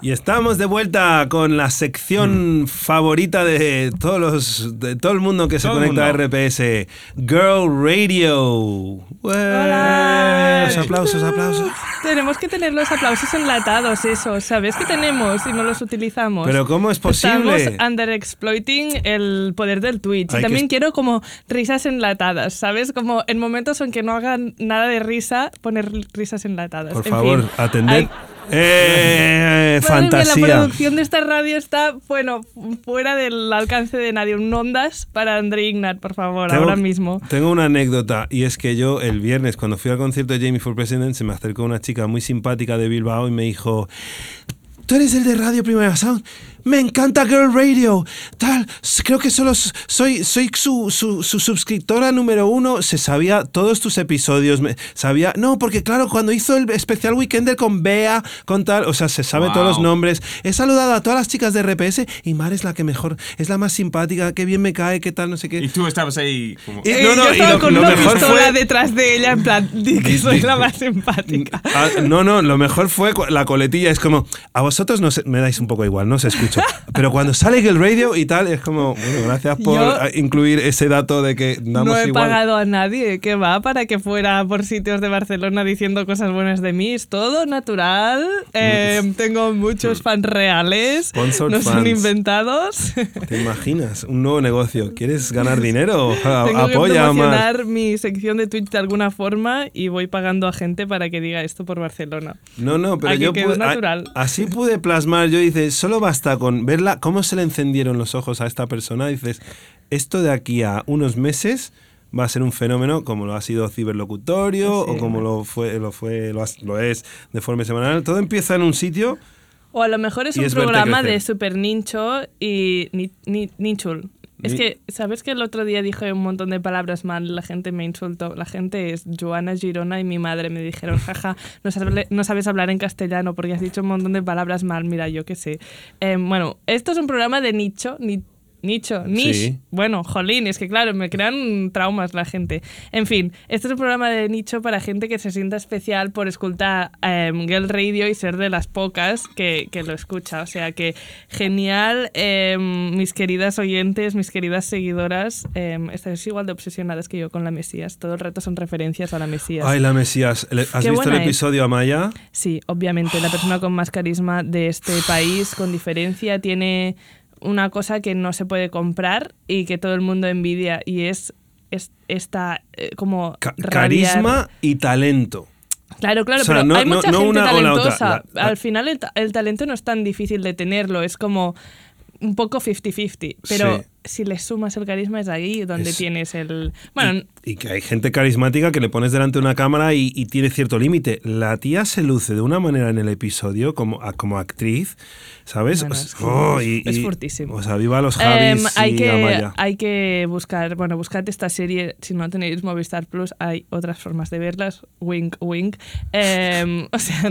Y estamos de vuelta con la sección Mm. favorita de todos los de todo el mundo que se Todo el conecta a. RPS, Girl Radio. Hola. Los aplausos, aplausos. Tenemos que tener los aplausos enlatados, eso. ¿Sabes que tenemos y no los utilizamos? Pero ¿cómo es posible? Estamos underexploiting el poder del Twitch. Hay y que también est- quiero como risas enlatadas, ¿sabes? Como en momentos en que no hagan nada de risa, poner risas enlatadas. Por En favor, fin. atended. Ay, Eh, madre mía, la producción de esta radio está, bueno, fuera del alcance de nadie. Un ondas para André Ignat, por favor, Tengo- ahora mismo. Tengo una anécdota y es que yo el viernes cuando fui al concierto de Jamie for President se me acercó una chica muy simpática de Bilbao y me dijo, tú eres el de Radio Primera Sound, me encanta Girl Radio, tal, creo que solo soy, soy su, su, su suscriptora número uno, se sabía todos tus episodios, me- sabía, no, porque claro, cuando hizo el especial Weekender con Bea, con tal, o sea, se sabe todos los nombres, he saludado a todas las chicas de RPS y Mar es la que mejor, es la más simpática, qué bien me cae, qué tal, no sé qué. Y tú estabas ahí como... Y- Eh, no, no, yo y estaba lo- con lo una mejor pistola fue- detrás de ella, en plan, di que soy la más simpática. Ah, no, no, lo mejor fue la coletilla. Es como, a vosotros no se- me dais un poco igual, no os escucho. Pero cuando sale el radio y tal, es como, bueno, gracias por Yo ah, incluir ese dato de que damos No he igual. pagado a nadie que va para que fuera por sitios de Barcelona diciendo cosas buenas de mí. Es todo natural. Eh, tengo muchos fans reales. Sponsored no son fans. inventados. ¿Te imaginas? Un nuevo negocio. ¿Quieres ganar dinero? A- Tengo que apoya más. promocionar mi sección de Twitch de alguna forma y voy pagando a gente para que diga esto por Barcelona. No, no, pero Aquí yo pude, a- natural. así pude plasmar. Yo dice, solo basta con verla, cómo se le encendieron los ojos a esta persona. Dices, esto de aquí a unos meses va a ser un fenómeno como lo ha sido ciberlocutorio Sí, o como lo fue, lo fue, lo, lo es de forma semanal. Todo empieza en un sitio. O a lo mejor es un es programa de super nincho y ni, ni- ninchul. Es que, ¿sabes que el otro día dije un montón de palabras mal? La gente me insultó. La gente es Joana Girona y mi madre me dijeron, jaja, no sabes, no sabes hablar en castellano porque has dicho un montón de palabras mal. Mira, yo qué sé. Eh, bueno, esto es un programa de nicho, ni, nicho, niche. Sí. Bueno, jolín, es que claro, me crean traumas la gente. En fin, este es un programa de nicho para gente que se sienta especial por escuchar em, Girl Radio y ser de las pocas que, que lo escucha. O sea que genial, em, mis queridas oyentes, mis queridas seguidoras, em, estáis igual de obsesionadas que yo con la Mesías. Todo el rato son referencias a la Mesías. Ay, la Mesías. ¿Le- ¿Has Qué visto el es. episodio Amaya? Sí, obviamente, la persona con más carisma de este país, con diferencia, tiene una cosa que no se puede comprar y que todo el mundo envidia y es, es esta eh, como Ca- carisma y talento. Claro, claro, O sea, pero no- hay no- mucha no gente una o la otra. talentosa. La- la- Al final el, el talento no es tan difícil de tenerlo, es como un poco 50-50, pero Sí. si le sumas el carisma es ahí donde Es- tienes el... Bueno, Y, y que hay gente carismática que le pones delante de una cámara y, y tiene cierto límite. La tía se luce de una manera en el episodio como, como actriz, ¿sabes? No, no, O sea, es oh, y- es y- fortísimo. O sea, viva los Em, Javis hay, y que, Amaya. hay que buscar, bueno, buscad esta serie, si no tenéis Movistar Plus, hay otras formas de verlas, wink, wink. Em, o sea,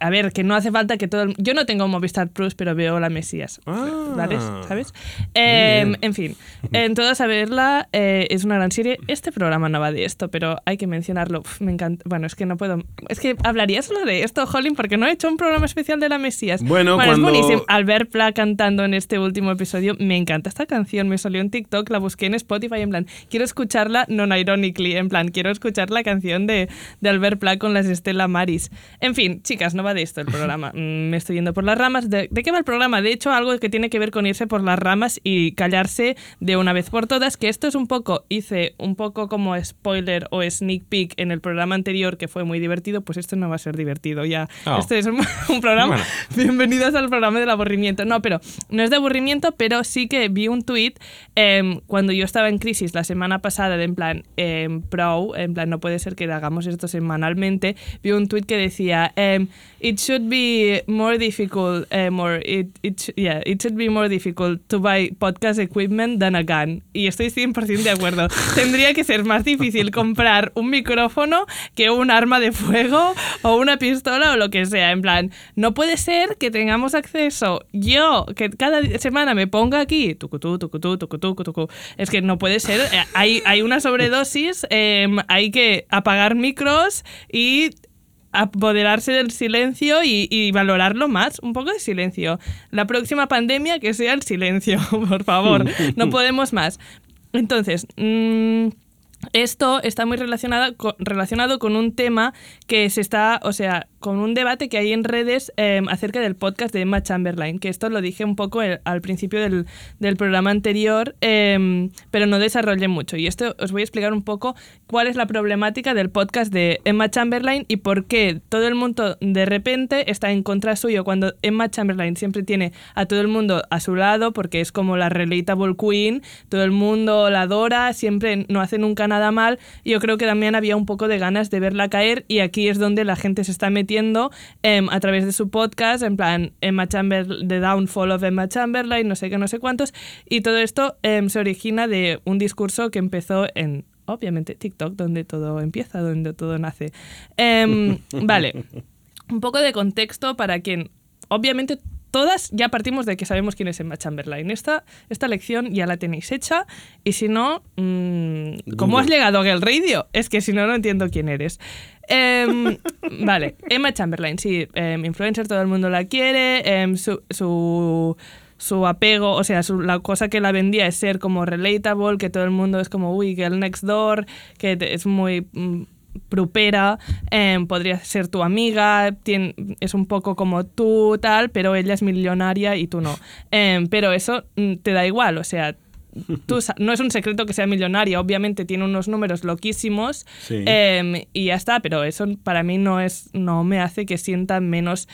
a ver, que no hace falta que todo el- Yo no tengo Movistar Plus, pero veo La Mesías, Ah. ¿vale? ¿Sabes? Em, en fin, en todas a verla, eh, es una gran serie. Este programa no va de esto, pero hay que mencionarlo. Uf, me encanta. Bueno, es que no puedo... Es que hablaría solo de esto, Holling, porque no he hecho un programa especial de La Mesías. Bueno, es cuando- buenísimo. Albert Pla cantando en este último episodio. Me encanta esta canción, me salió en TikTok, la busqué en Spotify en plan, quiero escucharla non-ironically, en plan, quiero escuchar la canción de, de Albert Pla con las Estela Maris. En fin, chicas, no va de esto el programa. Mm, me estoy yendo por las ramas. ¿De, de qué va el programa? De hecho, algo que tiene que ver con irse por las ramas y callarse de una vez por todas, que esto es un poco, hice un poco como spoiler o sneak peek en el programa anterior, que fue muy divertido, pues esto no va a ser divertido ya. Oh. Este es un, un programa Bueno. Bienvenidos al programa del aburrimiento. No, pero no es de aburrimiento, pero sí que vi un tuit em, cuando yo estaba en crisis la semana pasada, de en plan, em, pro, en plan, no puede ser que hagamos esto semanalmente. Vi un tuit que decía, em, it should be more difficult, um, or it, it, yeah, it should be more difficult to buy podcast equipment than a gun. Y estoy 100% de acuerdo. Tendría que ser más difícil comprar un micrófono que un arma de fuego o una pistola o lo que sea. En plan, no puede ser que tengamos acceso yo, que cada semana me ponga aquí, tucutú, tucutú, tucutú. Es que no puede ser. Eh, Hay, hay una sobredosis, em, hay que apagar micros y apoderarse del silencio y, y valorarlo más, un poco de silencio. La próxima pandemia que sea el silencio, por favor, no podemos más. Entonces, mm, esto está muy relacionado con, relacionado con un tema que se está, o sea, con un debate que hay en redes eh, acerca del podcast de Emma Chamberlain, que esto lo dije un poco el- al principio del, del programa anterior, eh, pero no desarrollé mucho. Y esto os voy a explicar un poco cuál es la problemática del podcast de Emma Chamberlain y por qué todo el mundo de repente está en contra suyo cuando Emma Chamberlain siempre tiene a todo el mundo a su lado porque es como la relatable queen, todo el mundo la adora, siempre no hace nunca nada mal. Yo creo que también había un poco de ganas de verla caer y aquí es donde la gente se está metiendo em, a través de su podcast, en plan Emma Chamberlain, The Downfall of Emma Chamberlain, no sé qué, no sé cuántos, y todo esto em, se origina de un discurso que empezó en obviamente TikTok, donde todo empieza, donde todo nace. Em, vale, un poco de contexto para quien, obviamente, todas ya partimos de que sabemos quién es Emma Chamberlain. Esta, esta lección ya la tenéis hecha y si no, mm, ¿cómo has llegado a Girl Radio? Es que si no, no entiendo quién eres. Em, vale, Emma Chamberlain, sí, em, influencer, todo el mundo la quiere, em, su, su, su apego, o sea, su- la cosa que la vendía es ser como relatable, que todo el mundo es como, uy, Girl Next Door, que es muy... prupera, em, podría ser tu amiga, es un poco como tú, tal, pero ella es millonaria y tú no. Em, pero eso mm, te da igual, o sea, tú no es un secreto que sea millonaria, obviamente tiene unos números loquísimos Sí. em, y ya está, pero eso para mí no, es, no me hace que sienta menos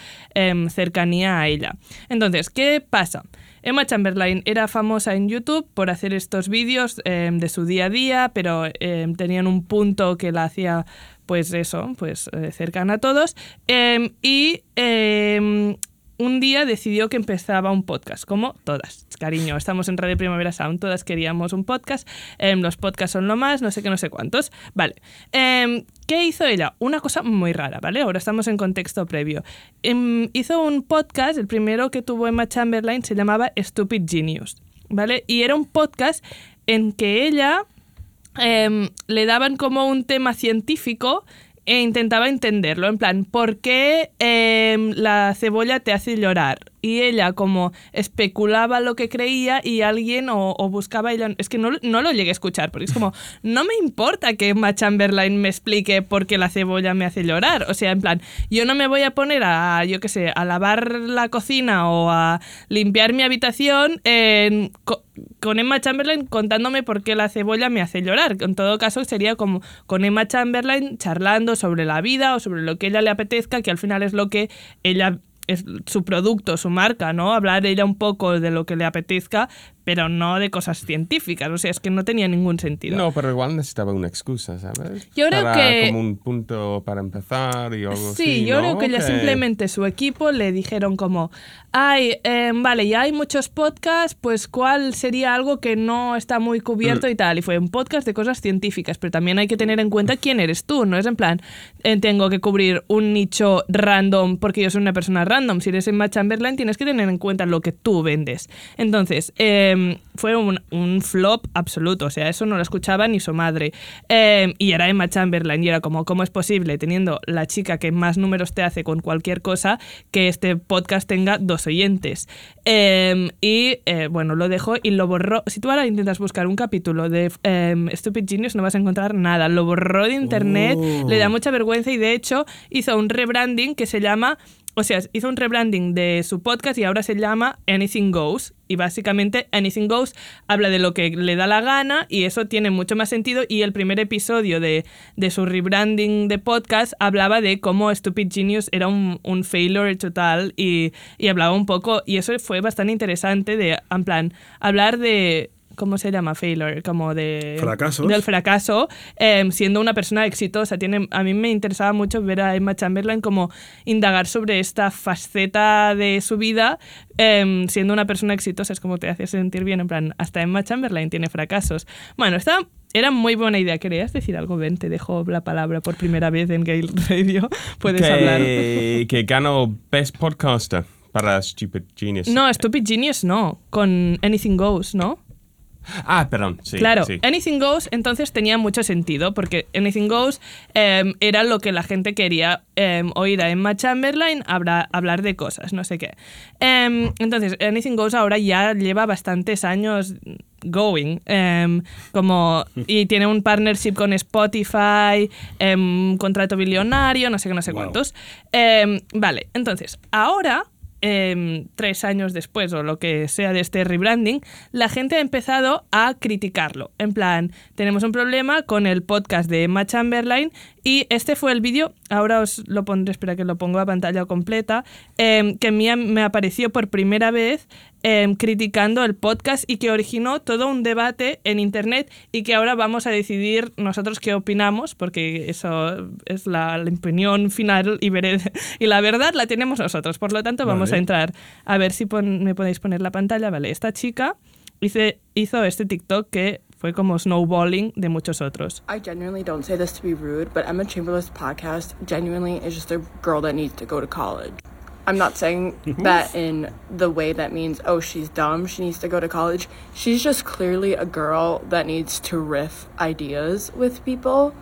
cercanía a ella. Entonces, ¿qué pasa? Emma Chamberlain era famosa en YouTube por hacer estos vídeos em, de su día a día, pero em, tenían un punto que la hacía, pues eso, pues eh, cercana a todos. Em, y un día decidió que empezaba un podcast, como todas. Cariño, estamos en Radio Primavera Sound, todas queríamos un podcast, em, los podcasts son lo más, no sé qué, no sé cuántos. Vale. Em, ¿Qué hizo ella? Una cosa muy rara, ¿vale? Ahora estamos en contexto previo. Em, hizo un podcast, el primero que tuvo Emma Chamberlain se llamaba Stupid Genius, ¿vale? Y era un podcast en que ella le daban como un tema científico e intentaba entenderlo, en plan, ¿por qué em, la cebolla te hace llorar? Y ella como especulaba lo que creía y alguien o, o buscaba ella... Es que no, no lo llegué a escuchar, porque es como, no me importa que Emma Chamberlain me explique por qué la cebolla me hace llorar. O sea, en plan, yo no me voy a poner a, yo qué sé, a lavar la cocina o a limpiar mi habitación en- con Emma Chamberlain contándome por qué la cebolla me hace llorar. En todo caso, sería como con Emma Chamberlain charlando sobre la vida o sobre lo que ella le apetezca, que al final es lo que ella es su producto, su marca, ¿no? Hablar ella un poco de lo que le apetezca, pero no de cosas científicas. O sea, es que no tenía ningún sentido. No, pero igual necesitaba una excusa, ¿sabes? Yo creo Para que- como un punto para empezar y algo Sí, así, yo ¿no? creo que Ok. simplemente su equipo le dijeron como, ay, em, vale, ya hay muchos podcasts, pues cuál sería algo que no está muy cubierto y tal. Y fue un podcast de cosas científicas, pero también hay que tener en cuenta quién eres tú, no es en plan, eh, tengo que cubrir un nicho random porque yo soy una persona random. Si eres Emma Chamberlain tienes que tener en cuenta lo que tú vendes. Entonces, em, fue un, un flop absoluto, o sea, eso no lo escuchaba ni su madre. Em, y era Emma Chamberlain y era como, ¿cómo es posible teniendo la chica que más números te hace con cualquier cosa que este podcast tenga dos oyentes? Em, y eh, bueno, lo dejó y lo borró. Si tú ahora intentas buscar un capítulo de Stupid Genius no vas a encontrar nada. Lo borró de internet, Oh. le da mucha vergüenza y de hecho hizo un rebranding que se llama o sea, hizo un rebranding de su podcast y ahora se llama Anything Goes. Y básicamente Anything Goes habla de lo que le da la gana y eso tiene mucho más sentido. Y el primer episodio de, de su rebranding de podcast hablaba de cómo Stupid Genius era un, un failure total y, y hablaba un poco. Y eso fue bastante interesante de, en plan, hablar de ¿cómo se llama? Failure, como de... Fracasos. Del fracaso, em, siendo una persona exitosa. Tiene, a mí me interesaba mucho ver a Emma Chamberlain como indagar sobre esta faceta de su vida, em, siendo una persona exitosa, es como te hace sentir bien, en plan, hasta Emma Chamberlain tiene fracasos. Bueno, esta era muy buena idea. ¿Querías decir algo, Ben? Te dejo la palabra por primera vez en Gale Radio. Puedes hablar. que, que ganó Best Podcaster para Stupid Genius. No, Stupid Genius no, con Anything Goes, ¿no? Ah, perdón, sí. claro, sí. Anything Goes entonces tenía mucho sentido porque Anything Goes em, era lo que la gente quería em, oír a Emma Chamberlain habla- hablar de cosas, no sé qué. Em, entonces, Anything Goes ahora ya lleva bastantes años going, como, y tiene un partnership con Spotify, un contrato billonario, no sé qué, no sé cuántos. Vale, entonces, ahora em, tres años después o lo que sea de este rebranding, la gente ha empezado a criticarlo. En plan, tenemos un problema con el podcast de Emma Chamberlain y este fue el vídeo, ahora os lo pondré, espera que lo pongo a pantalla completa, em, que me, me apareció por primera vez em, criticando el podcast y que originó todo un debate en internet y que ahora vamos a decidir nosotros qué opinamos, porque eso es la, la opinión final y, veré- y la verdad la tenemos nosotros. Por lo tanto, vamos Vale. a entrar a ver si pon- me podéis poner la pantalla. Vale, esta chica hice- hizo este TikTok que fue como snowballing de muchos otros. I genuinely don't say this to be rude, but Emma Chamberlain's podcast genuinely is just a girl that needs to go to college. I'm not saying that in the way that means, oh, she's dumb, she needs to go to college. She's just clearly a girl that needs to riff ideas with people.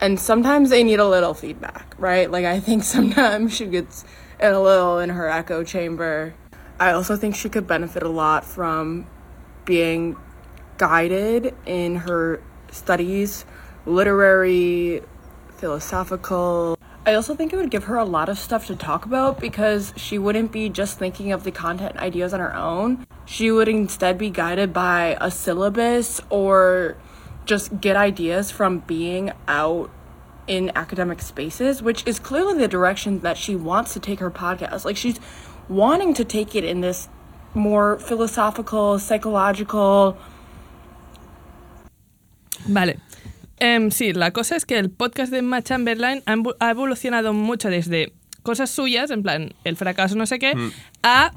And sometimes they need a little feedback, right? Like, I think sometimes she gets in a little in her echo chamber. I also think she could benefit a lot from being guided in her studies, literary, philosophical. I also think it would give her a lot of stuff to talk about because she wouldn't be just thinking of the content ideas on her own. She would instead be guided by a syllabus or just get ideas from being out in academic spaces, which is clearly the direction that she wants to take her podcast. Like she's wanting to take it in this more philosophical, psychological, Vale. Em, sí, la cosa es que el podcast de Emma Chamberlain ha evolucionado mucho desde cosas suyas, en plan, el fracaso no sé qué, a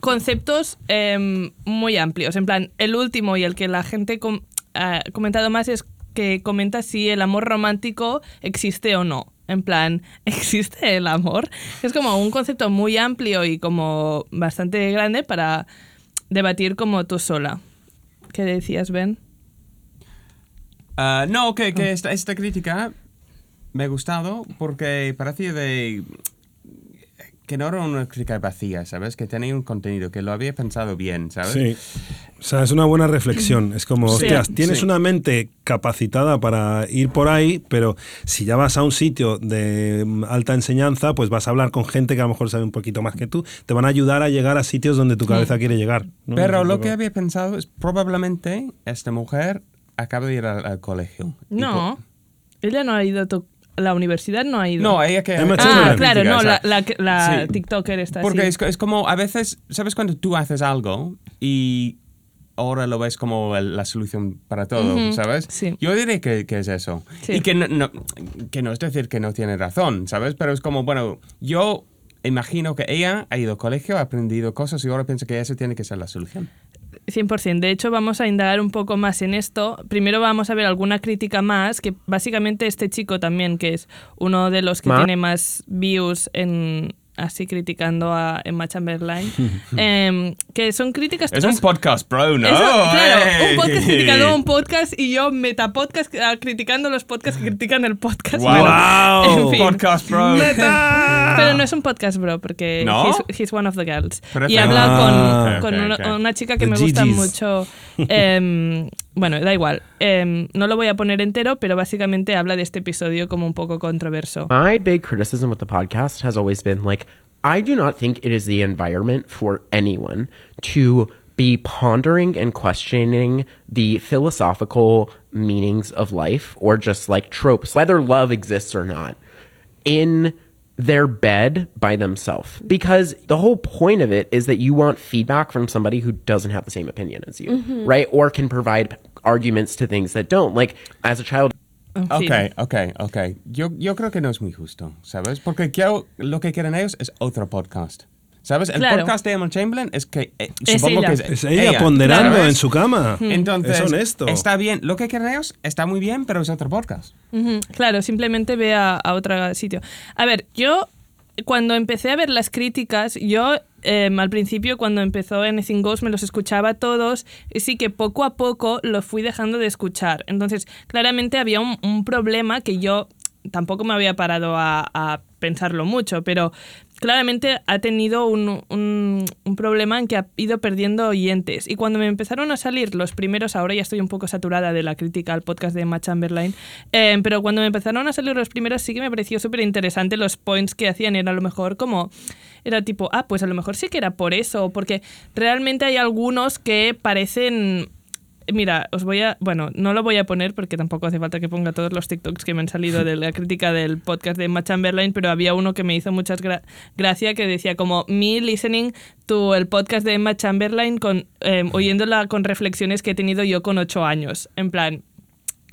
conceptos em, muy amplios. En plan, el último y el que la gente com- ha comentado más es que comenta si el amor romántico existe o no. En plan, ¿existe el amor? Es como un concepto muy amplio y como bastante grande para debatir como tú sola. ¿Qué decías, Ben? Ah, no, que, que esta, esta crítica me ha gustado porque parecía de... que no era una crítica vacía, ¿sabes? Que tenía un contenido, que lo había pensado bien, ¿sabes? Sí. O sea, es una buena reflexión. Es como, Sí, hostias, tienes sí. una mente capacitada para ir por ahí, pero si ya vas a un sitio de alta enseñanza, pues vas a hablar con gente que a lo mejor sabe un poquito más que tú. Te van a ayudar a llegar a sitios donde tu cabeza quiere llegar. ¿no? Pero lo que había pensado es probablemente esta mujer acaba de ir al, al colegio. No, ella no ha ido a to- la universidad, no ha ido. No, ella que... Emma ah, claro, no, la, la, que- la sí. TikToker está Porque así. es, es como, a veces, ¿sabes cuando tú haces algo y ahora lo ves como el- la solución para todo, Ujú, ¿sabes? sí. Yo diré que, que es eso. Sí. Y que no, no- que no es decir que no tiene razón, ¿sabes? Pero es como, bueno, yo imagino que ella ha ido al colegio, ha aprendido cosas y ahora piensa que eso tiene que ser la solución. 100%. De hecho, vamos a indagar un poco más en esto. Primero vamos a ver alguna crítica más, que básicamente este chico también, que es uno de los que tiene más views en así criticando a Emma Chamberlain, em, que son críticas... Es un podcast, bro, ¿no? Eso, claro, un podcast criticando a un podcast y yo metapodcast ah, criticando los podcasts que critican el podcast. Wow. Bueno, en fin. Podcast, bro. Pero no es un podcast, bro, porque ¿No? he's, he's one of the girls. Pero y habla Ah. con, con una, chica que The me gusta Gigi's. mucho. em, bueno, da igual. Em, no lo voy a poner entero, pero básicamente habla de este episodio como un poco controverso. My big criticism with the podcast has always been like, I do not think it is the environment for anyone to be pondering and questioning the philosophical meanings of life or just like tropes, whether love exists or not, in their bed by themselves because the whole point of it is that you want feedback from somebody who doesn't have the same opinion as you, mm-hmm. right? Or can provide arguments to things that don't. Like as a child. Ok, ok, ok. Yo, yo creo que no es muy justo, ¿sabes? Porque quiero, lo que quieren ellos es otro podcast. ¿Sabes? El Claro. podcast de Emma Chamberlain es que... eh, Es supongo ella. que es, Es ella, ponderando ¿sabes? en su cama. Entonces, es honesto. está bien. Lo que quieren ellos está muy bien, pero es otro podcast. Claro, simplemente ve a, a otro sitio. A ver, yo cuando empecé a ver las críticas, yo em, al principio cuando empezó Anything Goes me los escuchaba todos y sí que poco a poco los fui dejando de escuchar. Entonces, claramente había un, un problema que yo tampoco me había parado a, a pensarlo mucho, pero claramente ha tenido un, un- un problema en que ha ido perdiendo oyentes. Y cuando me empezaron a salir los primeros, ahora ya estoy un poco saturada de la crítica al podcast de Emma Chamberlain, eh, pero cuando me empezaron a salir los primeros sí que me pareció súper interesante los points que hacían. Era a lo mejor como, era tipo, ah, pues a lo mejor sí que era por eso, porque realmente hay algunos que parecen Mira, os voy a. Bueno, no lo voy a poner porque tampoco hace falta que ponga todos los TikToks que me han salido de la crítica del podcast de Emma Chamberlain, pero había uno que me hizo muchas gra gracia que decía como me listening to el podcast de Emma Chamberlain con eh, oyéndola con reflexiones que he tenido yo con ocho años. En plan,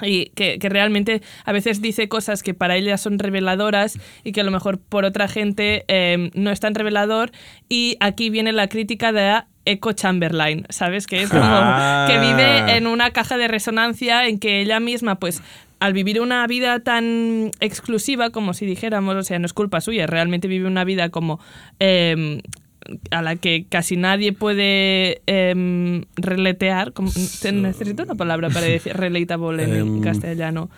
y que, que realmente a veces dice cosas que para ella son reveladoras y que a lo mejor por otra gente eh, no es tan revelador. Y aquí viene la crítica de Echo Chamberlain, ¿sabes? Que es como Ah. que vive en una caja de resonancia en que ella misma, pues, al vivir una vida tan exclusiva, como si dijéramos, o sea, no es culpa suya, realmente vive una vida como eh, a la que casi nadie puede em, reletear. te- necesito una palabra para decir relatable en Em. castellano.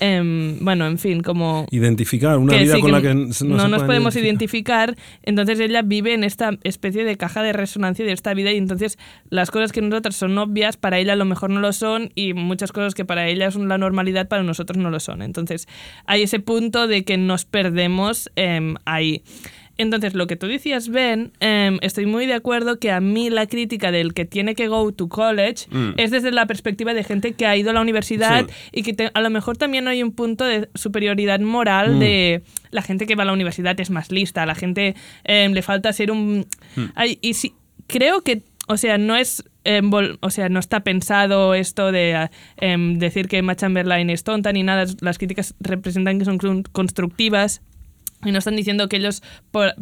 Em, bueno, en fin, como Identificar una vida sí, con que la que no, nos podemos identificar. identificar. Entonces ella vive en esta especie de caja de resonancia de esta vida y entonces las cosas que nosotras son obvias para ella a lo mejor no lo son y muchas cosas que para ella son la normalidad para nosotros no lo son. Entonces hay ese punto de que nos perdemos em, ahí. Entonces, lo que tú decías, Ben, em, estoy muy de acuerdo que a mí la crítica del que tiene que go to college es desde la perspectiva de gente que ha ido a la universidad Sí. y que te- a lo mejor también hay un punto de superioridad moral de la gente que va a la universidad es más lista, la gente em, le falta ser un... Ay, y sí, creo que, o sea, no es... em, o sea, no está pensado esto de decir que Emma Chamberlain es tonta ni nada. Las críticas representan que son con- constructivas. Y no están diciendo que ellos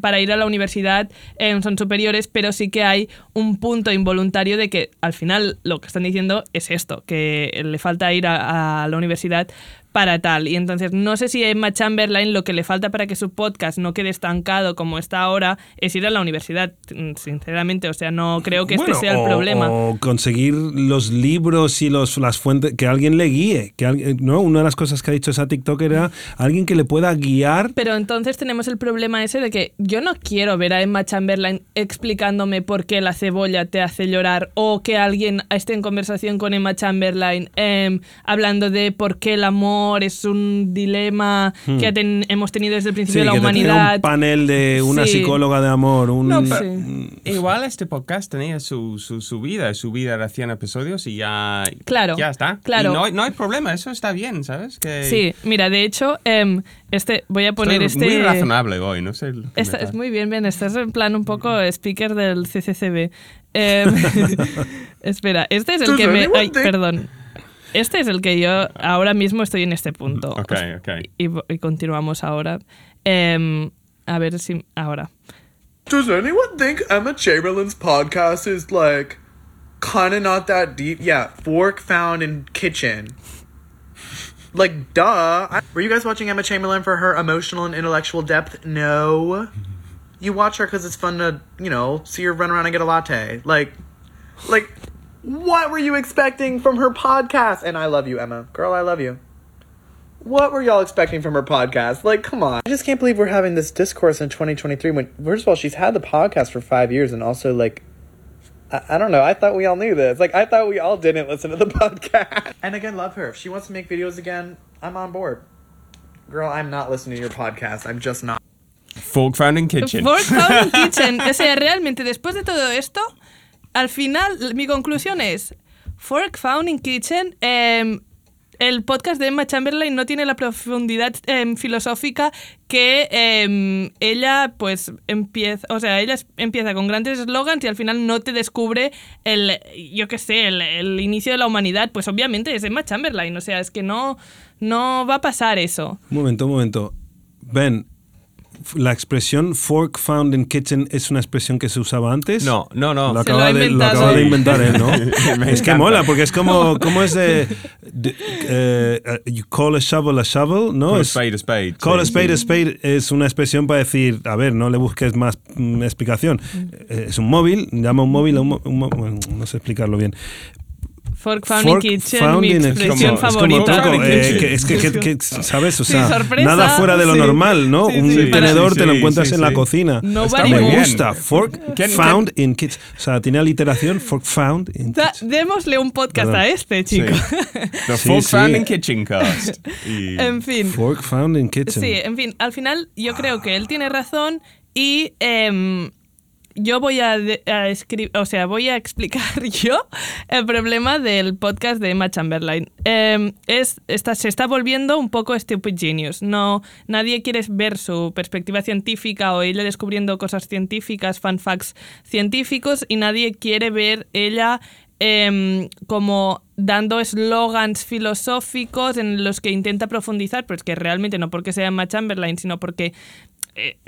para ir a la universidad eh, son superiores, pero sí que hay un punto involuntario de que al final lo que están diciendo es esto, que le falta ir a la universidad para tal. Y entonces no sé si a Emma Chamberlain lo que le falta para que su podcast no quede estancado como está ahora es ir a la universidad, sinceramente. O sea, no creo que Bueno, este sea el problema. O conseguir los libros y los, las fuentes, que alguien le guíe. Que alguien, ¿no? Una de las cosas que ha dicho esa TikTok era alguien que le pueda guiar. Pero entonces tenemos el problema ese de que yo no quiero ver a Emma Chamberlain explicándome por qué la cebolla te hace llorar o que alguien esté en conversación con Emma Chamberlain em, hablando de por qué el amor es un dilema que ten- hemos tenido desde el principio Hmm. Sí, de la que te humanidad. un panel de una Sí. psicóloga de amor. Un, No, pero Sí. igual este podcast tenía su, su, su vida, su vida de 100 episodios y ya, Claro, ya está. claro. Y no, hay- no hay problema, eso está bien, ¿sabes? Que Sí, mira, de hecho, em, este, voy a poner estoy este... muy razonable hoy, no sé. Esta- es muy bien, Ben. Estás en plan un poco speaker del CCCB. Em, espera, este es el que me... Ay, perdón. Este es el que yo ahora mismo estoy en este punto. Ok, ok. Y, y continuamos ahora. Em, a ver si... Ahora. Does anyone think Emma Chamberlain's podcast is like kind of not that deep? Yeah, fork found in kitchen. Like, duh. I- Were you guys watching Emma Chamberlain for her emotional and intellectual depth? No. You watch her because it's fun to, you know, see her run around and get a latte. Like, like, what were you expecting from her podcast? And I love you, Emma. Girl, I love you. What were y'all expecting from her podcast? Like, come on. I just can't believe we're having this discourse in 2023 when, first of all, she's had the podcast for five years and also, like, I, I don't know. I thought we all knew this. Like, I thought we all didn't listen to the podcast. And again, love her. If she wants to make videos again, I'm on board. Girl, I'm not listening to your podcast. I'm just not. Fork Found in Kitchen. Fork Found in Kitchen. O sea, realmente, después de todo esto, al final, mi conclusión es: Fork Found in Kitchen. em, el podcast de Emma Chamberlain no tiene la profundidad em, filosófica que em, ella pues empieza, o sea, ella empieza con grandes eslogans y al final no te descubre el, yo qué sé, el, el inicio de la humanidad. Pues obviamente es Emma Chamberlain, o sea, es que no, no va a pasar eso. Un momento, un momento. Ben, la expresión fork found in kitchen es una expresión que se usaba antes. No, no, no. Lo Se lo acaba, ha de, lo acaba de inventar él, ¿no? Es que mola, porque es como, como es de, de- eh, you call a shovel a shovel, ¿no? Call a spade a spade, Call sí, a spade sí. a spade es una expresión para decir, a ver, no le busques más mm, explicación. Eh, Es un móvil, llama un móvil a un, un no sé explicarlo bien. Fork found Fork in kitchen, found mi expresión favorita. eh, es que, ¿sabes? O Sí, sea, sorpresa, nada fuera de lo sí. normal, ¿no? Sí, un sí. tenedor Sí, te lo sí, encuentras sí, en la sí. cocina. Nobody Me moves. gusta. Fork ¿Quién- found in kitchen. O sea, tiene aliteración. Fork found in kitchen. démosle un podcast Perdón. a este, Sí. chico. The Sí, sí. Found in Kitchen Cast. Y- en fin. Fork found in kitchen. Sí, en fin, al final yo creo que él tiene razón y em, yo voy a, o sea, voy a explicar yo el problema del podcast de Emma Chamberlain. Em, es, está, se está volviendo un poco Stupid Genius. No, nadie quiere ver su perspectiva científica o ella descubriendo cosas científicas, fan facts científicos y nadie quiere ver ella em, como dando eslogans filosóficos en los que intenta profundizar, pero es que realmente no porque sea Emma Chamberlain, sino porque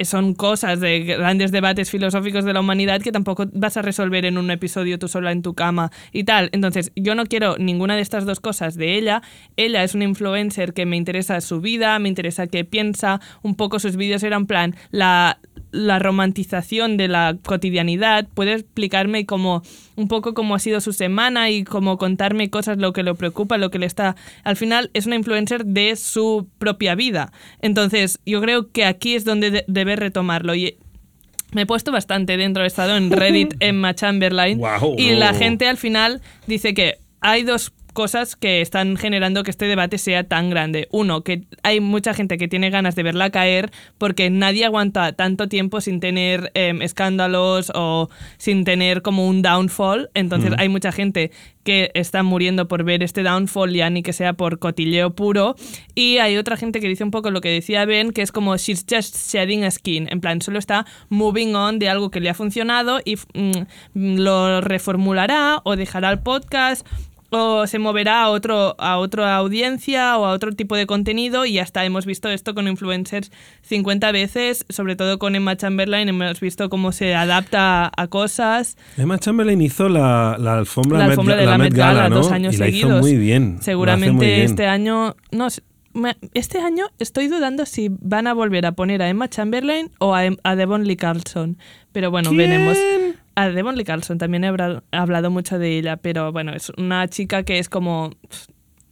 son cosas de grandes debates filosóficos de la humanidad que tampoco vas a resolver en un episodio tú sola en tu cama y tal. Entonces, yo no quiero ninguna de estas dos cosas de ella. Ella es una influencer que me interesa su vida, me interesa qué piensa. Un poco sus vídeos eran plan la, la romantización de la cotidianidad. Puede explicarme como un poco cómo ha sido su semana y cómo contarme cosas, lo que le preocupa, lo que le está... Al final es una influencer de su propia vida. Entonces, yo creo que aquí es donde de- debe retomarlo. Y me he puesto bastante dentro, he estado en Reddit Emma Chamberlain Guau. y la gente al final dice que hay dos cosas que están generando que este debate sea tan grande. Uno, que hay mucha gente que tiene ganas de verla caer porque nadie aguanta tanto tiempo sin tener em, escándalos o sin tener como un downfall. Entonces hay mucha gente que está muriendo por ver este downfall ya ni que sea por cotilleo puro. Y hay otra gente que dice un poco lo que decía Ben, que es como she's just shedding a skin. En plan, solo está moving on de algo que le ha funcionado y mm, lo reformulará o dejará el podcast o se moverá a otro a otra audiencia o a otro tipo de contenido y hasta hemos visto esto con influencers 50 veces, sobre todo con Emma Chamberlain, hemos visto cómo se adapta a cosas. Emma Chamberlain hizo la, la alfombra, La Met- alfombra de la Met Gala, ¿no? dos años y la seguidos. hizo muy bien. Seguramente muy bien. este año. No, este año estoy dudando si van a volver a poner a Emma Chamberlain o a, Em- a Devon Lee Carlson. Pero bueno, veremos. A Devon Lee Carlson también he hablado mucho de ella, pero bueno, es una chica que es como.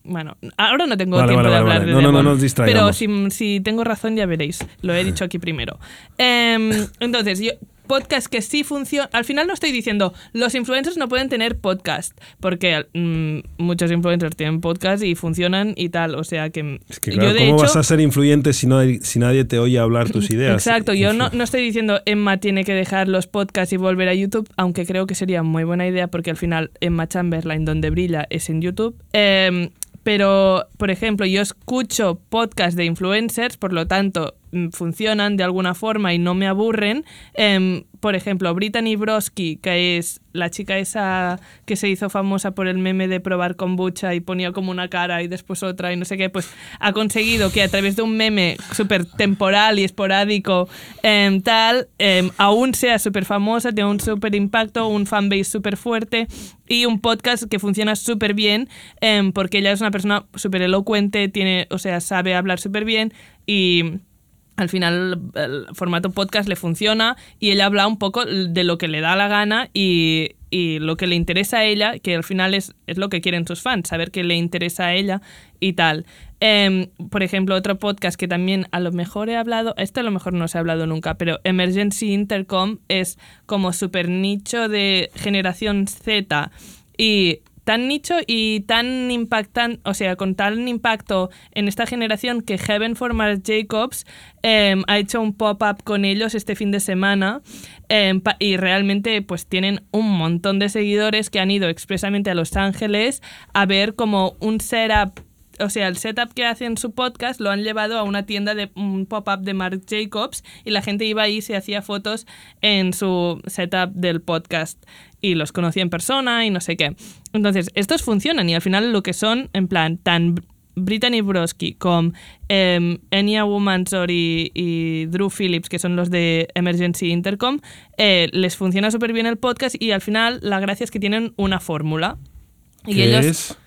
Bueno, ahora no tengo Vale, tiempo vale, de vale, hablar de No, no, no Devon, nos distraigamos. Pero si, si tengo razón ya veréis. Lo he dicho aquí primero. Em, entonces, yo podcast que sí funciona. Al final no estoy diciendo los influencers no pueden tener podcast, porque mm, muchos influencers tienen podcast y funcionan y tal. O sea que, Es que claro, yo de ¿cómo hecho. vas a ser influyente si, no hay- si nadie te oye hablar tus ideas? Exacto, yo no, no estoy diciendo Emma tiene que dejar los podcasts y volver a YouTube, aunque creo que sería muy buena idea porque al final Emma Chamberlain donde brilla es en YouTube. Em, pero, por ejemplo, yo escucho podcasts de influencers, por lo tanto, funcionan de alguna forma y no me aburren. Em, por ejemplo, Brittany Broski, que es la chica esa que se hizo famosa por el meme de probar kombucha y ponía como una cara y después otra y no sé qué, pues ha conseguido que a través de un meme súper temporal y esporádico em, tal, em, aún sea súper famosa, tiene un súper impacto, un fanbase súper fuerte y un podcast que funciona súper bien em, porque ella es una persona súper elocuente, tiene, o sea, sabe hablar súper bien y al final el formato podcast le funciona y ella habla un poco de lo que le da la gana y, y lo que le interesa a ella, que al final es, es lo que quieren sus fans, saber qué le interesa a ella y tal. Em, por ejemplo, otro podcast que también a lo mejor he hablado, este a lo mejor no se ha hablado nunca, pero Emergency Intercom es como súper nicho de generación Z y tan nicho y tan impactante, o sea, con tan impacto en esta generación que Heaven for Mark Jacobs em, ha hecho un pop-up con ellos este fin de semana em, y realmente pues tienen un montón de seguidores que han ido expresamente a Los Ángeles a ver como un setup o sea, el setup que hace en su podcast lo han llevado a una tienda de un pop-up de Marc Jacobs y la gente iba ahí y se hacía fotos en su setup del podcast y los conocía en persona y no sé qué. Entonces, estos funcionan y al final lo que son, en plan, tan Brittany Broski com eh, Enya Womansor y, y Drew Phillips, que son los de Emergency Intercom, eh, les funciona súper bien el podcast y al final la gracia es que tienen una fórmula. Y ¿Qué ellos, es?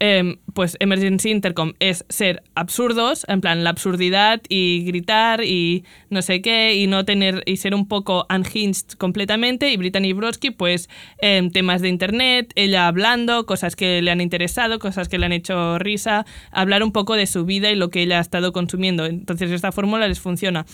Eh, pues Emergency Intercom es ser absurdos, en plan la absurdidad y gritar y no sé qué y no tener y ser un poco unhinged completamente y Brittany Broski pues em, temas de internet, ella hablando, cosas que le han interesado, cosas que le han hecho risa, hablar un poco de su vida y lo que ella ha estado consumiendo. Entonces esta fórmula les funciona.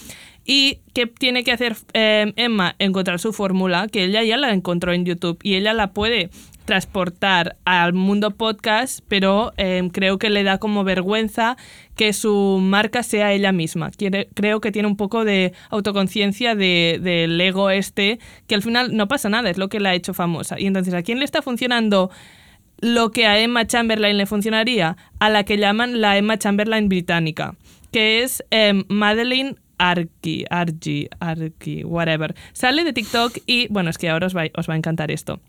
¿Y qué tiene que hacer eh, Emma? Encontrar su fórmula, que ella ya la encontró en YouTube y ella la puede transportar al mundo podcast, pero eh, creo que le da como vergüenza que su marca sea ella misma. Creo que tiene un poco de autoconciencia de- del ego este, que al final no pasa nada, es lo que la ha hecho famosa. Y entonces, ¿a quién le está funcionando lo que a Emma Chamberlain le funcionaría? A la que llaman la Emma Chamberlain británica, que es em, Madeleine Arki, Arki, whatever. Sale de TikTok y, bueno, es que ahora os va, os va a encantar esto.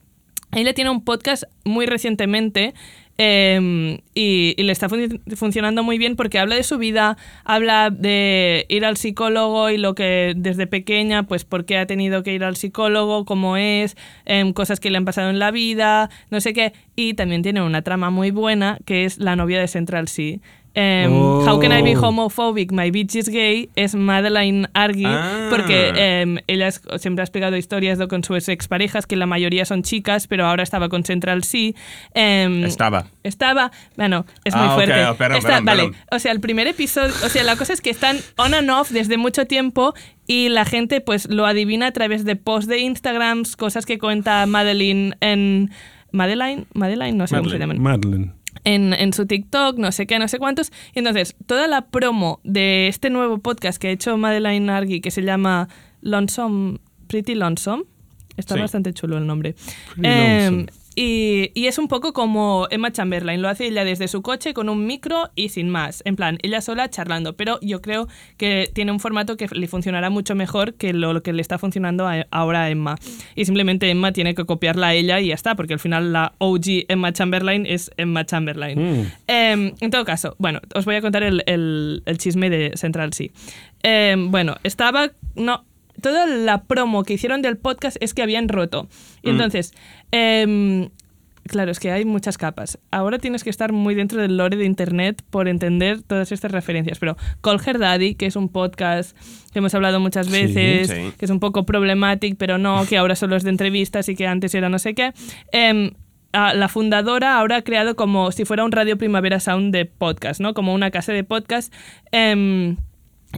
Ella tiene un podcast muy recientemente eh, y, le está fun- funcionando muy bien porque habla de su vida, habla de ir al psicólogo y lo que desde pequeña, pues por qué ha tenido que ir al psicólogo, cómo es, em, cosas que le han pasado en la vida, no sé qué. Y también tiene una trama muy buena que es la novia de Central Sea. Em, Oh. How can I be homophobic? My bitch is gay es Madeline Argy Ah. porque em, ella es- siempre ha explicado historias de- con sus exparejas que la mayoría son chicas pero ahora estaba con Central Sea Em, Estaba. estaba bueno es Ah, muy fuerte oh, perdón, Está- perdón, vale perdón. o sea el primer episodio o sea la cosa es que están on and off desde mucho tiempo y la gente pues lo adivina a través de posts de Instagrams cosas que cuenta Madeline en Madeline Madeline no sé cómo se Madeleine. llaman Madeleine. En, en su TikTok, no sé qué, no sé cuántos. Y entonces, toda la promo de este nuevo podcast que ha hecho Madeline Argy, que se llama Lonesome, Pretty Lonesome, está Sí. bastante chulo el nombre. Y, y es un poco como Emma Chamberlain, lo hace ella desde su coche con un micro y sin más, en plan, ella sola charlando, pero yo creo que tiene un formato que le funcionará mucho mejor que lo, lo que le está funcionando a- ahora a Emma. Y simplemente Emma tiene que copiarla a ella y ya está, porque al final la OG Emma Chamberlain es Emma Chamberlain. Mm. Em, en todo caso, bueno, os voy a contar el, el- el chisme de Central Sea. Em, bueno, estaba... No, toda la promo que hicieron del podcast es que habían roto. Y entonces, em, claro, es que hay muchas capas. Ahora tienes que estar muy dentro del lore de Internet por entender todas estas referencias. Pero Call Her Daddy, que es un podcast que hemos hablado muchas veces, sí. que es un poco problemático, pero no, que ahora solo es de entrevistas y que antes era no sé qué. em, la fundadora ahora ha creado como si fuera un Radio Primavera Sound de podcast, ¿no? Como una casa de podcast. em,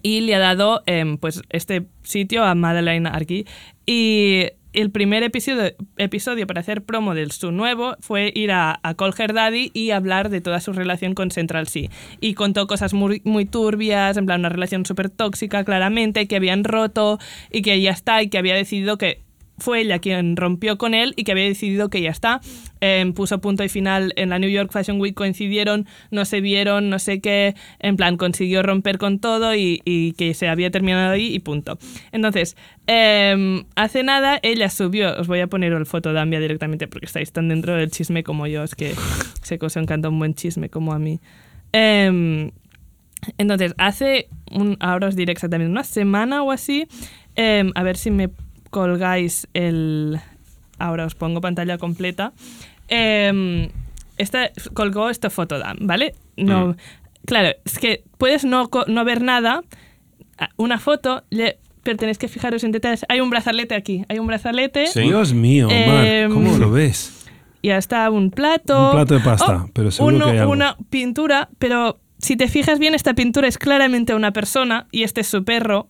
y le ha dado em, pues este sitio a Madeleine Argy. Y el primer episodio, para hacer promo de su nuevo fue ir a, a Call Her Daddy y hablar de toda su relación con Central Sea. Y contó cosas muy, muy turbias, en plan una relación súper tóxica, claramente, que habían roto y que ya está, y que había decidido que fue ella quien rompió con él y que había decidido que ya está. Em, puso punto y final en la New York Fashion Week, coincidieron, no se vieron, no sé qué, en plan consiguió romper con todo y, y que se había terminado ahí y punto. Entonces, em, hace nada ella subió, os voy a poner el foto de Ambia directamente porque estáis tan dentro del chisme como yo, es que que os encanta un buen chisme como a mí. Em, entonces, hace, un, ahora os diré exactamente, una semana o así, a ver si me colgáis el... Ahora os pongo pantalla completa. Em, esta, colgó esta foto, Dan, ¿vale? No, Claro, es que puedes no, no ver nada, una foto, le- pero tenéis que fijaros en detalles. Hay un brazalete aquí, hay un brazalete Sí. Dios mío, Omar, Em, ¿cómo lo ves? y hasta un plato. Un plato de pasta, pero seguro uno- que hay algo. Una pintura, pero si te fijas bien, esta pintura es claramente una persona y este es su perro.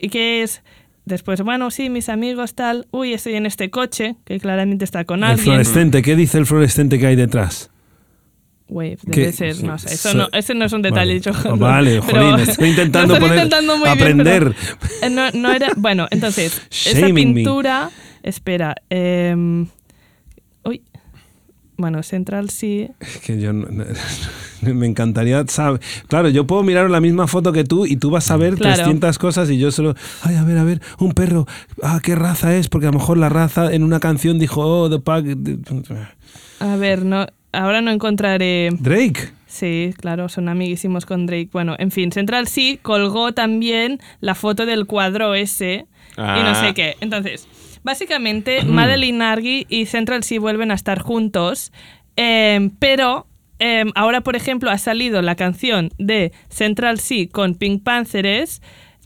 ¿Y qué es? Después, bueno, sí, mis amigos, tal. Uy, estoy en este coche, que claramente está con El alguien. fluorescente, ¿qué dice el fluorescente que hay detrás? Wave, ¿Qué? debe ser, no sé. Eso So- no, ese no es un detalle. Vale, yo- vale, jolín, estoy intentando lo estás poner- intentando muy aprender. Bien, pero, eh, no, no era, bueno, entonces, esa me. pintura. Espera. uy. Bueno, Central sí. Es que yo no- no- me encantaría saber. Claro, yo puedo mirar la misma foto que tú y tú vas a ver Claro. 300 cosas y yo solo, ay, a ver, a ver, un perro, ah, ¿qué raza es? Porque a lo mejor la raza en una canción dijo, oh, the pack. A ver, no, ahora no encontraré. Drake. Sí, claro, son amiguísimos con Drake. Bueno, en fin, Central sí colgó también la foto del cuadro ese y no Ah. sé qué. Entonces, básicamente, Madeline Nargi y Central sí vuelven a estar juntos, eh, pero eh, ahora, por ejemplo, ha salido la canción de Central C con Pink Panthers.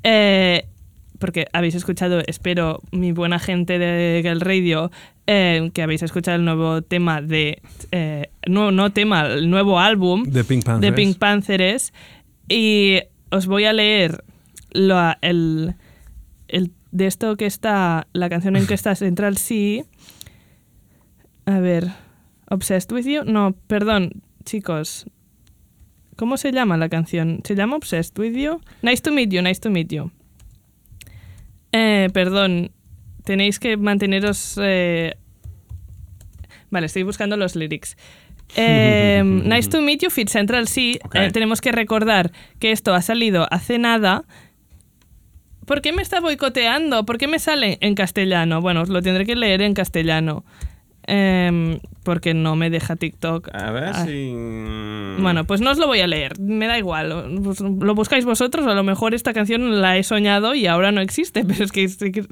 eh, porque habéis escuchado, espero, mi buena gente de Girl Radio, eh, que habéis escuchado el nuevo tema de. eh, no, no tema, el nuevo álbum De Pink Panthers. de Pink Panthers. Y os voy a leer el, el- de esto que está, la canción en que está Central C. A ver, Obsessed with You. No, perdón, chicos. ¿Cómo se llama la canción? ¿Se llama Obsessed with You? Nice to meet you, nice to meet you. Eh, perdón, tenéis que manteneros... eh, Vale, estoy buscando los lyrics. Eh, nice to meet you, Fit Central sí. Eh, tenemos que recordar que esto ha salido hace nada. ¿Por qué me está boicoteando? ¿Por qué me sale en castellano? Bueno, lo tendré que leer en castellano. Em, porque no me deja TikTok. A ver Ah. si... Bueno, pues no os lo voy a leer, me da igual. Lo buscáis vosotros, a lo mejor esta canción la he soñado y ahora no existe, pero es que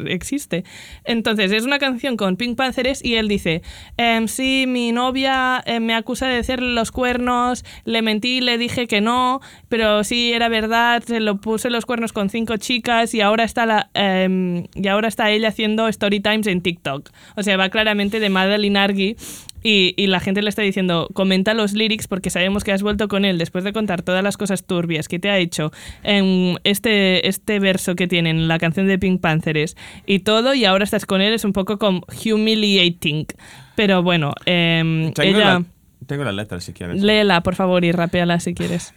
existe. Entonces, es una canción con Pink Panthers y él dice: em, Sí, mi novia eh, me acusa de hacerle los cuernos, le mentí, le dije que no, pero sí era verdad, se lo puse los cuernos con cinco chicas y ahora está, la, em, y ahora está ella haciendo story times en TikTok. O sea, va claramente de Madeline Argy y, y la gente le está diciendo, comenta los lyrics porque sabemos que has vuelto con él después de contar todas las cosas turbias que te ha hecho en este, este verso que tiene en la canción de Pink Panthers y todo, y ahora estás con él, es un poco como humiliating. Pero bueno, em, Tengo, ella... la, tengo la letra si quieres. Léela, por favor, y rapeala si quieres.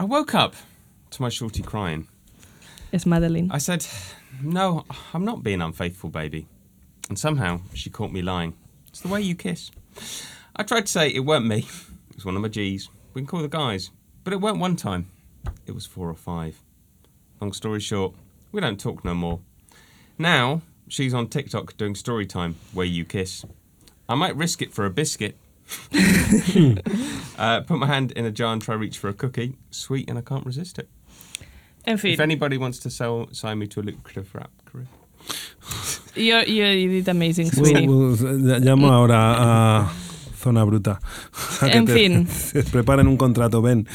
I woke up to my shorty crying. Es Madeline. I said, No, I'm not being unfaithful, baby. And somehow she caught me lying. It's the way you kiss. I tried to say it weren't me. It was one of my G's. We can call the guys. But it weren't one time. It was four or five. Long story short, we don't talk no more. Now, she's on TikTok doing story time, where you kiss. I might risk it for a biscuit. uh, put my hand in a jar and try reach for a cookie. Sweet, and I can't resist it. En If anybody wants to sell, sign me to a lucrative rap career. You're, you did amazing, ya- llamo ahora a Zona Bruta. A En fin. preparen un contrato, ven.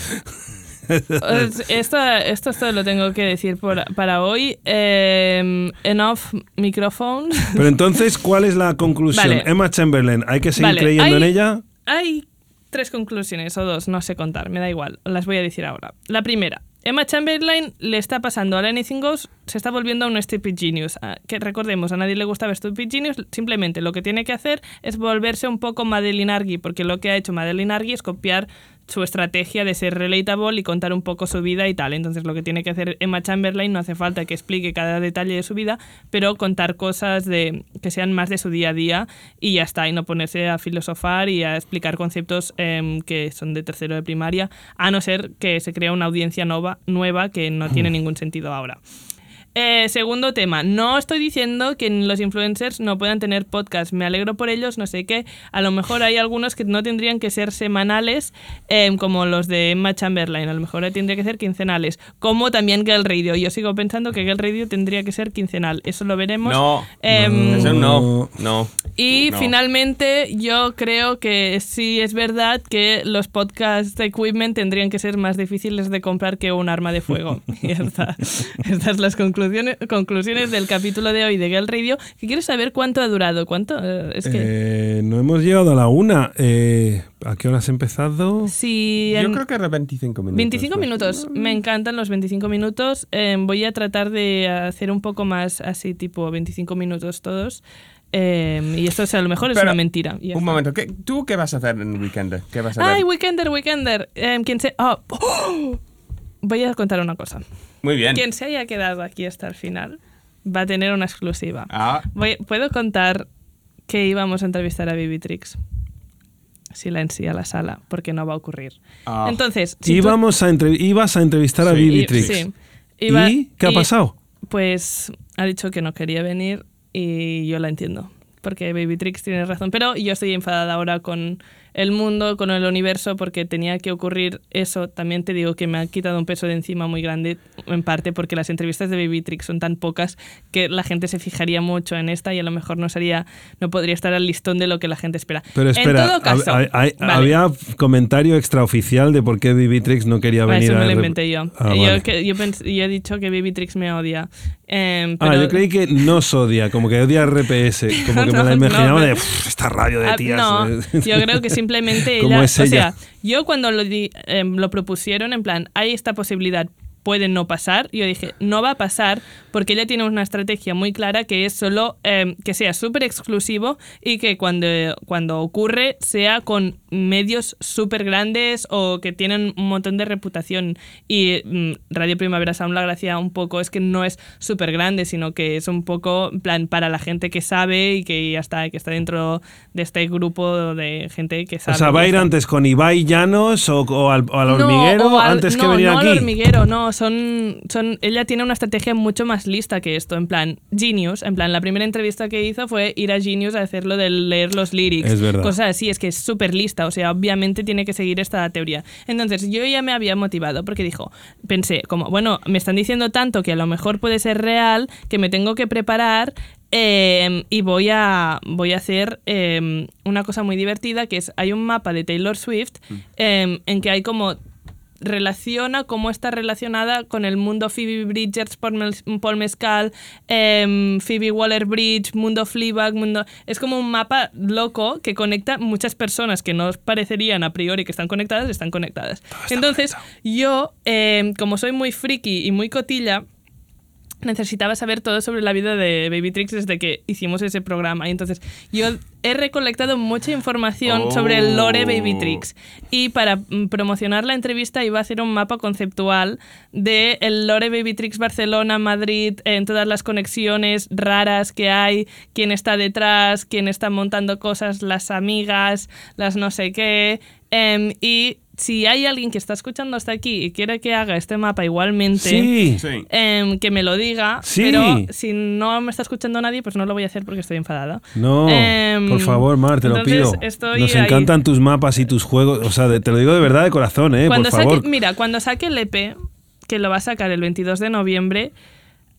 Os- Esto, esto es todo lo tengo que decir por- para hoy. Eh, enough microphones. Pero entonces, ¿cuál es la conclusión? Vale. Emma Chamberlain, ¿hay que seguir Vale, creyendo en hay- ella? Hay tres conclusiones o dos, no sé contar, me da igual, las voy a decir ahora. La primera, Emma Chamberlain le está pasando a Anything Goes, se está volviendo a un Stupid Genius. Ah, Que recordemos, a nadie le gustaba Stupid Genius, simplemente lo que tiene que hacer es volverse un poco Madeline Argy, porque lo que ha hecho Madeline Argy es copiar su estrategia de ser relatable y contar un poco su vida y tal. Entonces lo que tiene que hacer Emma Chamberlain no hace falta que explique cada detalle de su vida, pero contar cosas de, que sean más de su día a día y ya está, y no ponerse a filosofar y a explicar conceptos em, que son de tercero de primaria, a no ser que se crea una audiencia nova, nueva que no tiene ningún sentido ahora. Eh, segundo tema, no estoy diciendo que los influencers no puedan tener podcast, me alegro por ellos, no sé qué, a lo mejor hay algunos que no tendrían que ser semanales eh, como los de Emma Chamberlain, a lo mejor tendría que ser quincenales, como también Girl Radio, yo sigo pensando que Girl Radio tendría que ser quincenal, eso lo veremos. No. Em, Eso no. No. y No. finalmente, yo creo que sí es verdad que los podcast equipment tendrían que ser más difíciles de comprar que un arma de fuego. y ya está. Estas son las conclusiones, conclusiones del capítulo de hoy de Girl Radio. Que quiero saber cuánto ha durado. ¿Cuánto? Eh, es que. Eh, no hemos llegado a la una. Eh, ¿A qué hora has empezado? si Yo en- creo que era 25 minutos. 25 ¿no? minutos, me encantan los 25 minutos. Eh, voy a tratar de hacer un poco más así, tipo 25 minutos todos. Eh, y esto o sea, a lo mejor es Pero, una mentira. Un está. momento, ¿qué- ¿tú qué vas a hacer en Weekender? ¿Qué vas a ver? Ay, Weekender, Weekender. Em, quien se... oh, ¡oh! Voy a contar una cosa. Muy bien. Quien se haya quedado aquí hasta el final va a tener una exclusiva. Ah, Voy- ¿Puedo contar que íbamos a entrevistar a Bibitrix? silenci a la sala, porque no va a ocurrir. Ah. Entonces, si tú- Íbamos a entre- ibas a entrevistar a Sí, Bibi y- Trix. sí. Iba- ¿Y qué ha y, pasado? Pues ha dicho que no quería venir y yo la entiendo. Porque Baby Trix tiene razón. Pero yo estoy enfadada ahora con el mundo, con el universo, porque tenía que ocurrir eso. También te digo que me ha quitado un peso de encima muy grande, en parte porque las entrevistas de Baby Trix son tan pocas que la gente se fijaría mucho en esta y a lo mejor no sería, no podría estar al listón de lo que la gente espera. Pero espera, en todo caso, hab- hay- vale. había comentario extraoficial de por qué Bibi Trix no quería Ah, venir eso a me lo inventé yo. Ah, yo, vale. que- yo, yo he dicho que Baby Trix me odia. Ah, pero- yo creí que nos odia, como que odia RPS, como que me la imaginaba no. de "Pff, esta radio de Ah, tías. no, eh". yo creo que simplemente ¿Cómo ella, o sea, yo cuando lo, di- em, lo propusieron en plan, hay esta posibilidad, puede no pasar, yo dije, no va a pasar porque ella tiene una estrategia muy clara que es solo em, que sea súper exclusivo y que cuando, cuando ocurre sea con medios súper grandes o que tienen un montón de reputación. Y mm, Radio Primavera Sound la gracia un poco es que no es súper grande, sino que es un poco plan para la gente que sabe y que ya está, que está dentro de este grupo de gente que sabe. O sea, ¿va a ir antes con Ibai Llanos o, o al, o al No, hormiguero o al- antes que no, venir no aquí? al hormiguero, no. Son, son, ella tiene una estrategia mucho más lista que esto. En plan, Genius. En plan, la primera entrevista que hizo fue ir a Genius a hacerlo de leer los lyrics. Es verdad. Cosas así. Es que es súper lista. O sea, obviamente tiene que seguir esta teoría. Entonces, yo ya me había motivado porque dijo, pensé, como, bueno, me están diciendo tanto que a lo mejor puede ser real, que me tengo que preparar. eh, y voy a, voy a hacer eh, una cosa muy divertida que es, hay un mapa de Taylor Swift eh, en que hay como relaciona cómo está relacionada con el mundo Phoebe Bridgers, Paul, Mescal, em, Phoebe Waller-Bridge, mundo Fleabag, mundo... Es como un mapa loco que conecta muchas personas que no os parecerían a priori que están conectadas, están conectadas. Entonces, yo, em, como soy muy friki y muy cotilla, necesitaba saber todo sobre la vida de Baby Trix desde que hicimos ese programa. Y entonces yo he recolectado mucha información sobre el lore Baby Trix. Y para mm, promocionar la entrevista iba a hacer un mapa conceptual de el lore Baby Trix Barcelona, Madrid, en todas las conexiones raras que hay, quién está detrás, quién está montando cosas, las amigas, las no sé qué. Em, y si hay alguien que está escuchando hasta aquí y quiere que haga este mapa igualmente, Sí. Em, que me lo diga, Sí. pero si no me está escuchando nadie, pues no lo voy a hacer porque estoy enfadada. No, Em, por favor, Mar, te lo pido. Nos ahí. encantan tus mapas y tus juegos. O sea, te lo digo de verdad, de corazón, ¿eh? Cuando por favor. mira, cuando saque el EP, que lo va a sacar el 22 de noviembre,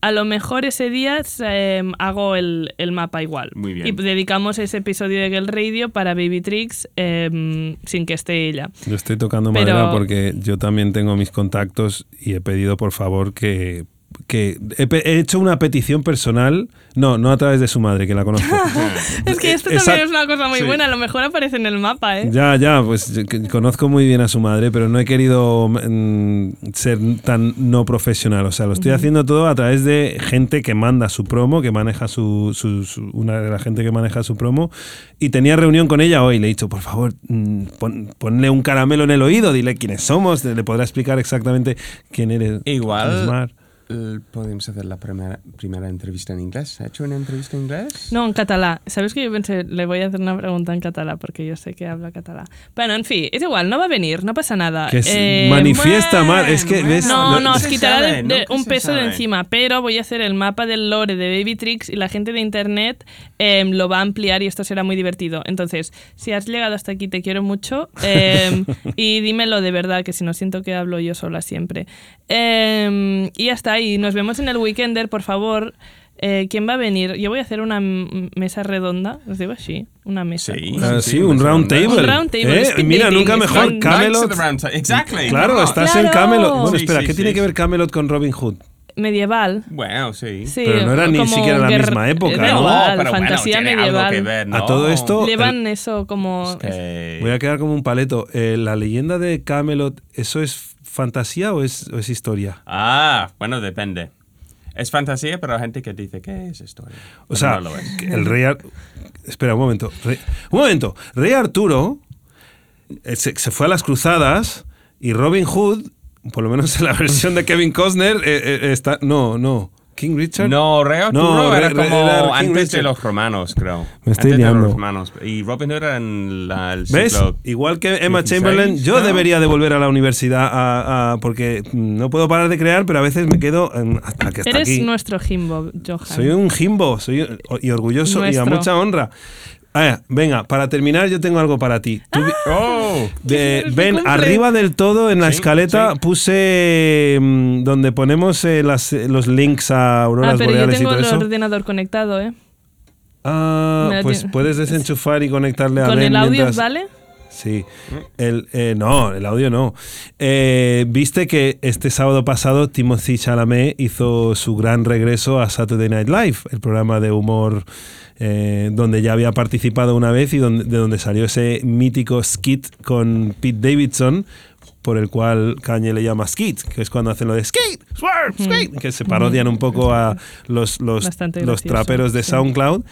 a lo mejor ese día em, hago el, el mapa igual. Muy bien. Y dedicamos ese episodio de Girl Radio para Baby Trix em, sin que esté ella. Yo estoy tocando Pero- madera porque yo también tengo mis contactos y he pedido por favor que, que he, hecho una petición personal, no, no a través de su madre, que la conozco. Es que esto Esa- también es una cosa muy sí. buena, a lo mejor aparece en el mapa, ¿eh? Ya, ya, pues conozco muy bien a su madre, pero no he querido mm, ser tan no profesional. O sea, lo estoy haciendo todo a través de gente que manda su promo, que maneja su, su- su- una de la gente que maneja su promo. Y tenía reunión con ella hoy. Le he dicho, por favor, mm, pon- ponle un caramelo en el oído, dile quiénes somos, le podrá explicar exactamente quién eres. quién es Igual Mar. Eh, podemos hacer la primera, primera entrevista en inglés. ¿Ha hecho una entrevista en inglés? No, en català. ¿Sabes que yo pensé, le voy a hacer una pregunta en català porque yo sé que habla català? Bueno, en fin, es igual, no va a venir, no pasa nada. Que Eh, manifiesta, Mar. Es que, bueno, ¿ves? No, no, os se quitará de- sabe, de nunca un peso de sabe. encima, pero voy a hacer el mapa del lore de Baby Tricks y la gente de internet em, lo va a ampliar y esto será muy divertido. Entonces, si has llegado hasta aquí, te quiero mucho em, y dímelo de verdad, que si no siento que hablo yo sola siempre. Em, y ya está, y nos vemos en el Weekender, por favor. Eh, ¿Quién va a venir? Yo voy a hacer una mesa redonda, os digo así, una mesa. Sí. Ah, sí, Sí, un round table. Un round table, ¿Eh? Mira, dating, nunca mejor. Camelot. Exactly. Claro, estás Claro. en Camelot. Bueno, espera, sí, ¿qué sí. tiene que ver Camelot con Robin Hood? Medieval. Bueno, sí. Sí, Pero no era ni siquiera la misma época, ¿no? igual, pero bueno, fantasía tiene medieval. Algo que ver, ¿no? A todo esto- Llevan eso como... Voy a quedar como un paleto. Eh, ¿La leyenda de Camelot, eso es fantasía o es, o es historia? Ah, bueno, depende. Es fantasía, pero hay gente que dice que es historia. O Pero sea, no lo es. que el rey... Ar- Espera, un momento. Rey- Un momento. Rey Arturo eh, se, se fue a las cruzadas y Robin Hood, por lo menos en la versión de Kevin Costner, eh, eh, está... No, no. King Richard. No, Rey Arturo No, era Re- como era antes Richard. de los romanos, creo. Me estoy antes de liando. los romanos. Y Robin Hood era en la, el ¿Ves? Igual que Emma 16, Chamberlain, yo ¿no? debería de volver a la universidad a- a- porque no puedo parar de crear, pero a veces me quedo en- hasta que hasta Eres aquí. nuestro Jimbo, Johan. Soy un jimbo, soy y orgulloso y a Nuestro. mucha honra. Ah, venga, para terminar yo tengo algo para ti. Tú vi- ¡Oh! de- ven, cumple. arriba del todo en la Sí, escaleta sí. puse mm, donde ponemos eh, las- eh, los links a Ah, auroras pero yo boreales y tengo todo el eso. ordenador conectado, ¿eh? Ah, pues puedes desenchufar y conectarle a Con Ben el audio, mientras- ¿vale? Sí. El, eh, no, el audio no. Eh, Viste que este sábado pasado Timothy Chalamet hizo su gran regreso a Saturday Night Live, el programa de humor eh, donde ya había participado una vez y de donde salió ese mítico skit con Pete Davidson, por el cual Kanye le llama skit, que es cuando hacen lo de skate, swerve, skate, que se parodian un poco a los, los, los traperos de sí. SoundCloud.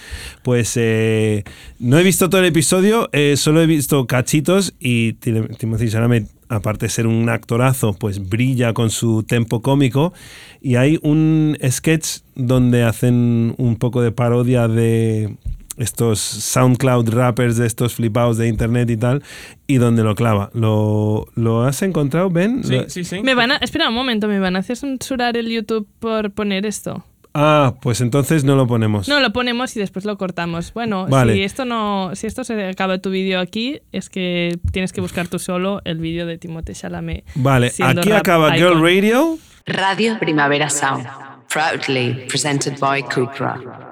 Pues eh, no he visto todo el episodio, eh, solo he visto cachitos y Tim- Timothy Chalamet, aparte de ser un actorazo, pues brilla con su tempo cómico. Y hay un sketch donde hacen un poco de parodia de estos SoundCloud rappers de estos flipados de internet y tal, y donde lo clava. ¿Lo, lo has encontrado, Ben? Sí, sí, sí. Me van a, espera un momento, ¿me van a hacer censurar el YouTube por poner esto? Ah, pues entonces no lo ponemos. No, lo ponemos y después lo cortamos. Bueno, Vale. si esto no, si esto se acaba tu vídeo aquí, es que tienes que buscar tú solo el vídeo de Timothée Chalamet. Vale, aquí acaba icon. Girl Radio. Radio Primavera Sound. Proudly presented by Cupra.